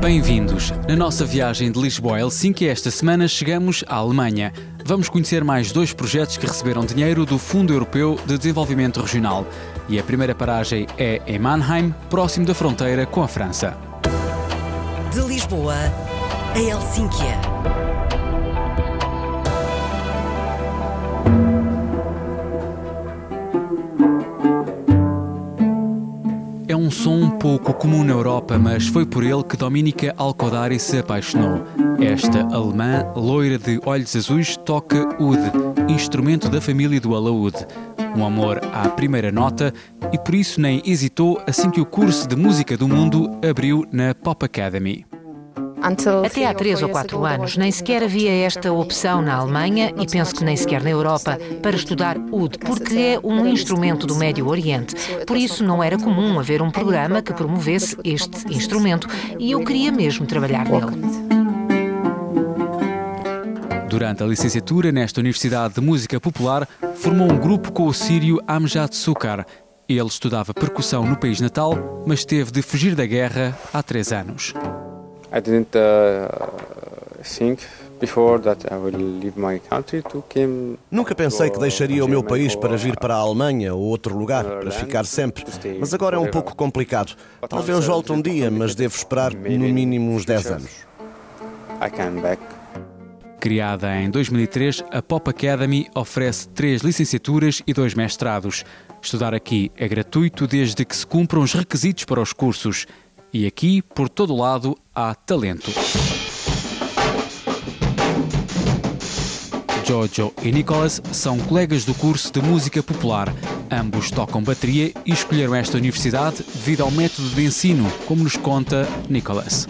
Bem-vindos! Na nossa viagem de Lisboa a Helsinki, esta semana chegamos à Alemanha. Vamos conhecer mais dois projetos que receberam dinheiro do Fundo Europeu de Desenvolvimento Regional. E a primeira paragem é em Mannheim, próximo da fronteira com a França. De Lisboa a Helsínquia. Pouco comum na Europa, mas foi por ele que Dominica Alcodari se apaixonou. Esta alemã, loira de olhos azuis, toca oud, instrumento da família do alaúde. Um amor à primeira nota e por isso nem hesitou assim que o curso de música do mundo abriu na Pop Academy. Até há três ou quatro anos nem sequer havia esta opção na Alemanha e penso que nem sequer na Europa para estudar oud, porque é um instrumento do Médio Oriente. Por isso não era comum haver um programa que promovesse este instrumento e eu queria mesmo trabalhar nele. Durante a licenciatura nesta Universidade de Música Popular, formou um grupo com o sírio Amjad Sukar. Ele estudava percussão no país natal, mas teve de fugir da guerra há três anos. I didn't uh, think before that I will leave my country to come. Nunca pensei que deixaria o meu país para vir para a Alemanha ou outro lugar, para ficar sempre. Mas agora é um pouco complicado. Talvez volte um dia, mas devo esperar no mínimo uns 10 anos. I came back. Criada em 2003, a Pop Academy oferece três licenciaturas e dois mestrados. Estudar aqui é gratuito desde que se cumpram os requisitos para os cursos. E aqui, por todo lado, há talento. Jojo e Nicholas são colegas do curso de música popular. Ambos tocam bateria e escolheram esta universidade devido ao método de ensino, como nos conta Nicholas.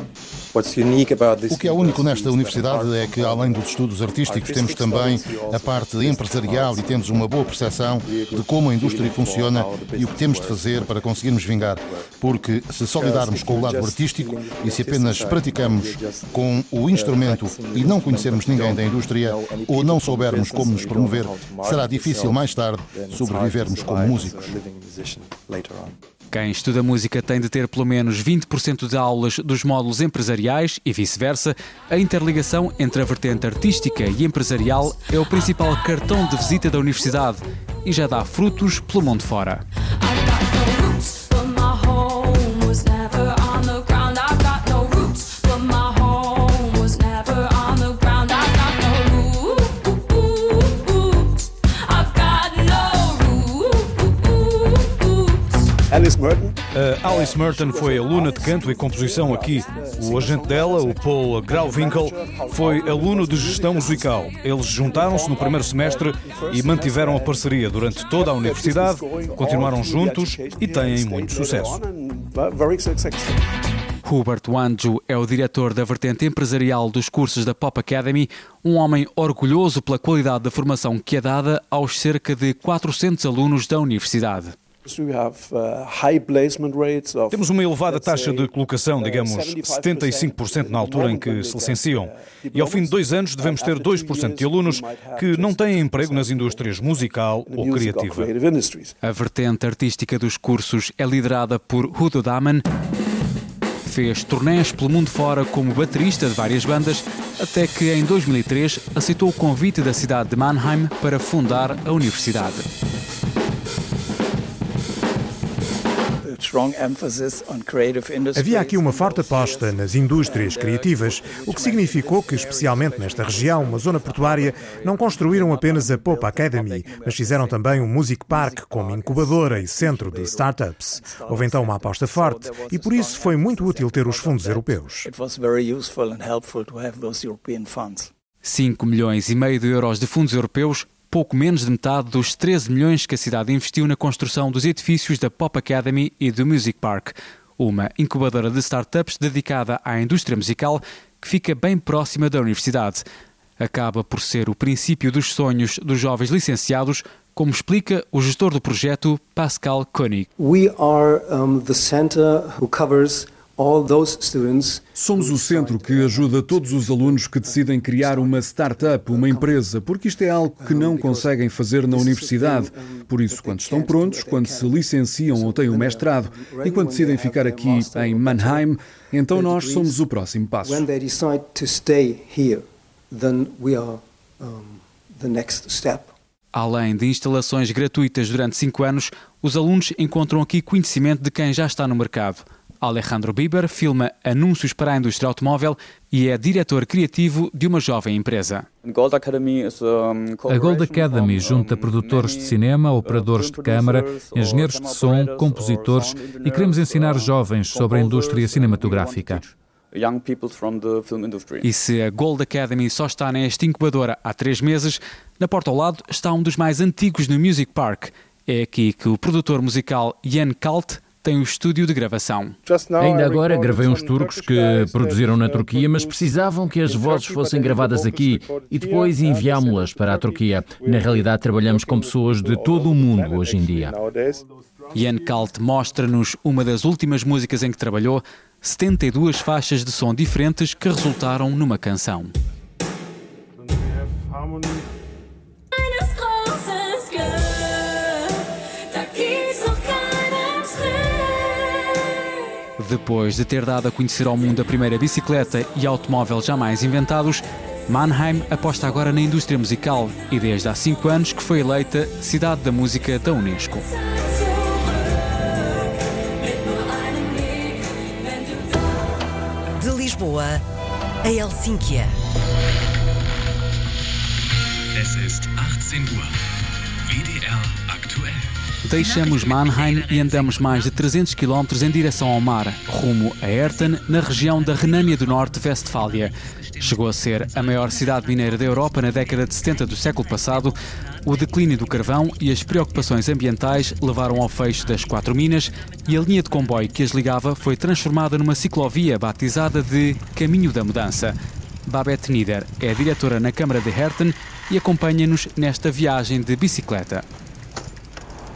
O que é único nesta universidade é que, além dos estudos artísticos, temos também a parte empresarial e temos uma boa percepção de como a indústria funciona e o que temos de fazer para conseguirmos vingar. Porque se só lidarmos com o lado artístico e se apenas praticamos com o instrumento e não conhecermos ninguém da indústria ou não soubermos como nos promover, será difícil mais tarde sobrevivermos como músicos. Quem estuda música tem de ter pelo menos 20% de aulas dos módulos empresariais e vice-versa. A interligação entre a vertente artística e empresarial é o principal cartão de visita da universidade e já dá frutos pelo mundo fora. Alice Merton? A Alice Merton foi aluna de canto e composição aqui. O agente dela, o Paul Grauwinkel, foi aluno de gestão musical. Eles juntaram-se no primeiro semestre e mantiveram a parceria durante toda a universidade, continuaram juntos e têm muito sucesso. Hubert Wanju é o diretor da vertente empresarial dos cursos da Pop Academy, um homem orgulhoso pela qualidade da formação que é dada aos cerca de 400 alunos da universidade. Uh, Temos uma elevada taxa de colocação, uh, digamos 75% na altura em que se licenciam. Uh, e ao fim de dois anos devemos ter 2% de alunos que não têm emprego nas indústrias musical ou criativa. A vertente artística dos cursos é liderada por Hudo Daman. Fez turnés pelo mundo fora como baterista de várias bandas, até que em 2003 aceitou o convite da cidade de Mannheim para fundar a universidade. Havia aqui uma forte aposta nas indústrias criativas, o que significou que, especialmente nesta região, uma zona portuária, não construíram apenas a Popa Academy, mas fizeram também um Music Park como incubadora e centro de startups. Houve então uma aposta forte e por isso foi muito útil ter os fundos europeus. 5 milhões e meio de euros de fundos europeus pouco menos de metade dos 13 milhões que a cidade investiu na construção dos edifícios da Pop Academy e do Music Park, uma incubadora de startups dedicada à indústria musical que fica bem próxima da universidade. Acaba por ser o princípio dos sonhos dos jovens licenciados, como explica o gestor do projeto, Pascal Koenig. We are um, the center who covers Somos o centro que ajuda todos os alunos que decidem criar uma startup, uma empresa, porque isto é algo que não conseguem fazer na universidade. Por isso, quando estão prontos, quando se licenciam ou têm um mestrado e quando decidem ficar aqui em Mannheim, então nós somos o próximo passo. Além de instalações gratuitas durante cinco anos, os alunos encontram aqui conhecimento de quem já está no mercado. Alejandro Bieber filma anúncios para a indústria automóvel e é diretor criativo de uma jovem empresa. A Gold Academy junta produtores de cinema, operadores de câmara, engenheiros de som, compositores e queremos ensinar jovens sobre a indústria cinematográfica. E se a Gold Academy só está nesta incubadora há três meses, na porta ao lado está um dos mais antigos no Music Park. É aqui que o produtor musical Jan Kalt tem o estúdio de gravação. Ainda agora gravei uns turcos que produziram na Turquia, mas precisavam que as vozes fossem gravadas aqui e depois enviámo-las para a Turquia. Na realidade, trabalhamos com pessoas de todo o mundo hoje em dia. Ian Kalt mostra-nos uma das últimas músicas em que trabalhou, 72 faixas de som diferentes que resultaram numa canção. Depois de ter dado a conhecer ao mundo a primeira bicicleta e automóvel jamais inventados, Mannheim aposta agora na indústria musical e desde há cinco anos que foi eleita Cidade da Música da Unesco. De Lisboa a Helsínquia. Es ist 18 Uhr. WDR aktuell. Deixamos Mannheim e andamos mais de 300 km em direção ao mar, rumo a Erten, na região da Renânia do Norte-Vestfália. Chegou a ser a maior cidade mineira da Europa na década de 70 do século passado. O declínio do carvão e as preocupações ambientais levaram ao fecho das quatro minas e a linha de comboio que as ligava foi transformada numa ciclovia batizada de Caminho da Mudança. Babette Nieder é diretora na Câmara de Herten e acompanha-nos nesta viagem de bicicleta.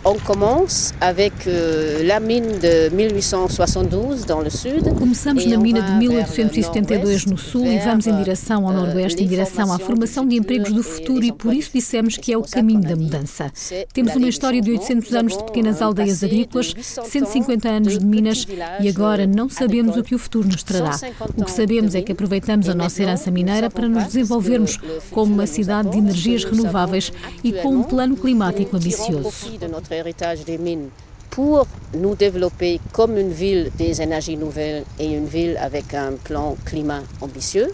On commence avec euh, la mine de 1872 dans le sud. Começamos na mina de 1872 no sul e vamos em direção ao euh, noroeste, em direção à formação de empregos do futuro e por isso dissemos que é o caminho da mudança. Temos uma história de 800 anos de pequenas aldeias agrícolas, 150 anos de minas e agora não sabemos o que o futuro nos trará. O que sabemos é que aproveitamos a nossa herança mineira para nos desenvolvermos como uma cidade de energias renováveis e com um plano climático ambicioso héritage des mines pour nous développer comme une ville des énergies nouvelles et une ville avec un plan climat ambitieux.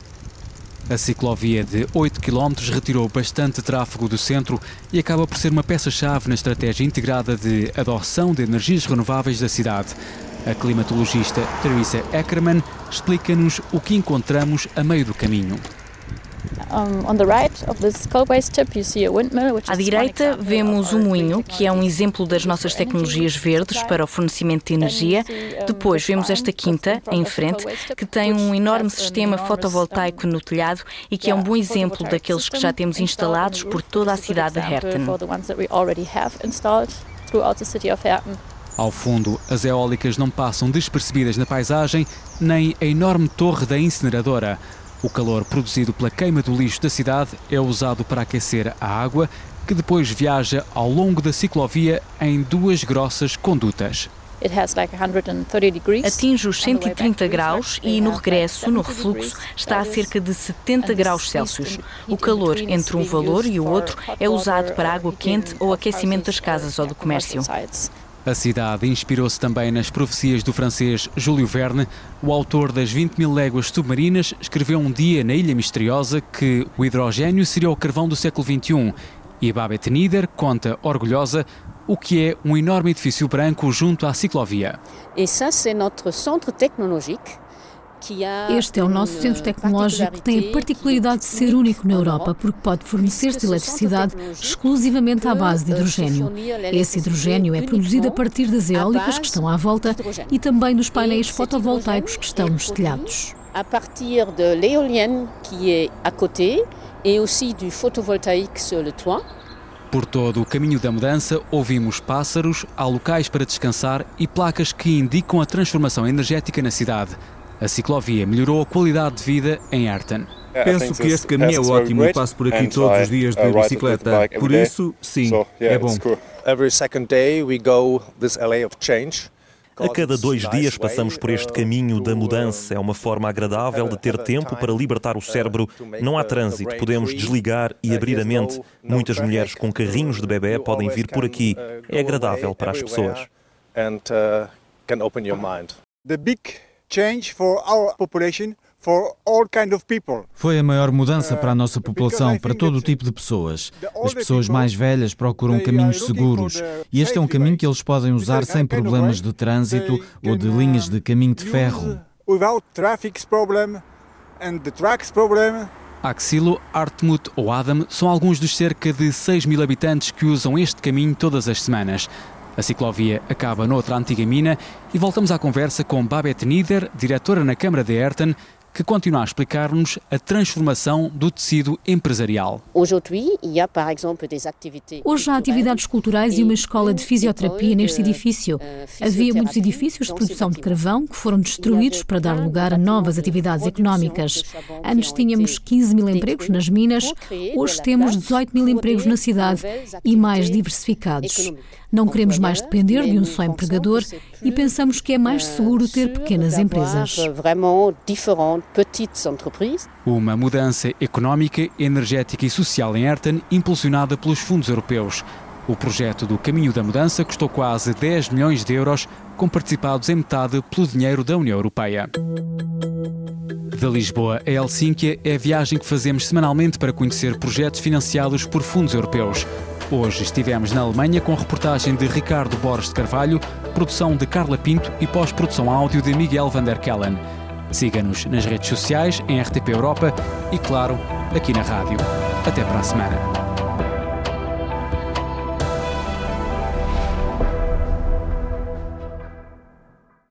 A ciclovia de 8 km retirou bastante tráfego do centro e acaba por ser uma peça-chave na estratégia integrada de adoção de energias renováveis da cidade. A climatologista Teresa Ackerman explica-nos o que encontramos a meio do caminho. À direita vemos o moinho, que é um exemplo das nossas tecnologias verdes para o fornecimento de energia. Depois vemos esta quinta, em frente, que tem um enorme sistema fotovoltaico no telhado e que é um bom exemplo daqueles que já temos instalados por toda a cidade de Herten. Ao fundo, as eólicas não passam despercebidas na paisagem, nem a enorme torre da incineradora. O calor produzido pela queima do lixo da cidade é usado para aquecer a água, que depois viaja ao longo da ciclovia em duas grossas condutas. Atinge os 130 graus e no regresso, no refluxo, está a cerca de 70 graus Celsius. O calor entre um valor e o outro é usado para água quente ou aquecimento das casas ou do comércio. A cidade inspirou-se também nas profecias do francês Júlio Verne. O autor das 20 mil léguas submarinas escreveu um dia na Ilha Misteriosa que o hidrogênio seria o carvão do século XXI. E Babette Nieder conta, orgulhosa, o que é um enorme edifício branco junto à ciclovia. E ça, c'est notre centre technologique este é o nosso centro tecnológico que tem a particularidade de ser único na Europa, porque pode fornecer-se eletricidade exclusivamente à base de hidrogênio. Esse hidrogênio é produzido a partir das eólicas que estão à volta e também dos painéis fotovoltaicos que estão nos telhados. A partir de l'éolienne qui est à côté et aussi du photovoltaïque sur le toit. Por todo o caminho da mudança, ouvimos pássaros, há locais para descansar e placas que indicam a transformação energética na cidade. A ciclovia melhorou a qualidade de vida em Ayrton. Penso que este caminho é ótimo e passo por aqui todos os dias de bicicleta. Por isso, sim, é bom. A cada dois dias passamos por este caminho da mudança. É uma forma agradável de ter tempo para libertar o cérebro. Não há trânsito, podemos desligar e abrir a mente. Muitas mulheres com carrinhos de bebê podem vir por aqui. É agradável para as pessoas. Change for our population foi a maior mudança para a nossa população, para todo o tipo de pessoas. As pessoas mais velhas procuram caminhos seguros e este é um caminho que eles podem usar sem problemas de trânsito ou de linhas de caminho de ferro. Axilo, Artmut ou Adam são alguns dos cerca de 6 mil habitantes que usam este caminho todas as semanas. A ciclovia acaba noutra antiga mina e voltamos à conversa com Babette Nieder, diretora na Câmara de Ayrton, que continua a explicar-nos a transformação do tecido empresarial. Hoje há atividades culturais e uma escola de fisioterapia neste edifício. Havia muitos edifícios de produção de carvão que foram destruídos para dar lugar a novas atividades económicas. Antes tínhamos 15 mil empregos nas minas, hoje temos 18 mil empregos na cidade e mais diversificados. Não queremos mais depender de um só empregador e pensamos que é mais seguro ter pequenas empresas. Uma mudança económica, energética e social em Ayrton, impulsionada pelos fundos europeus. O projeto do Caminho da Mudança custou quase 10 milhões de euros, com participados em metade pelo dinheiro da União Europeia. De Lisboa a Helsínquia é a viagem que fazemos semanalmente para conhecer projetos financiados por fundos europeus. Hoje estivemos na Alemanha com reportagem de Ricardo Borges de Carvalho, produção de Carla Pinto e pós-produção áudio de Miguel van der Kellen. Siga-nos nas redes sociais, em RTP Europa e, claro, aqui na rádio. Até para a semana.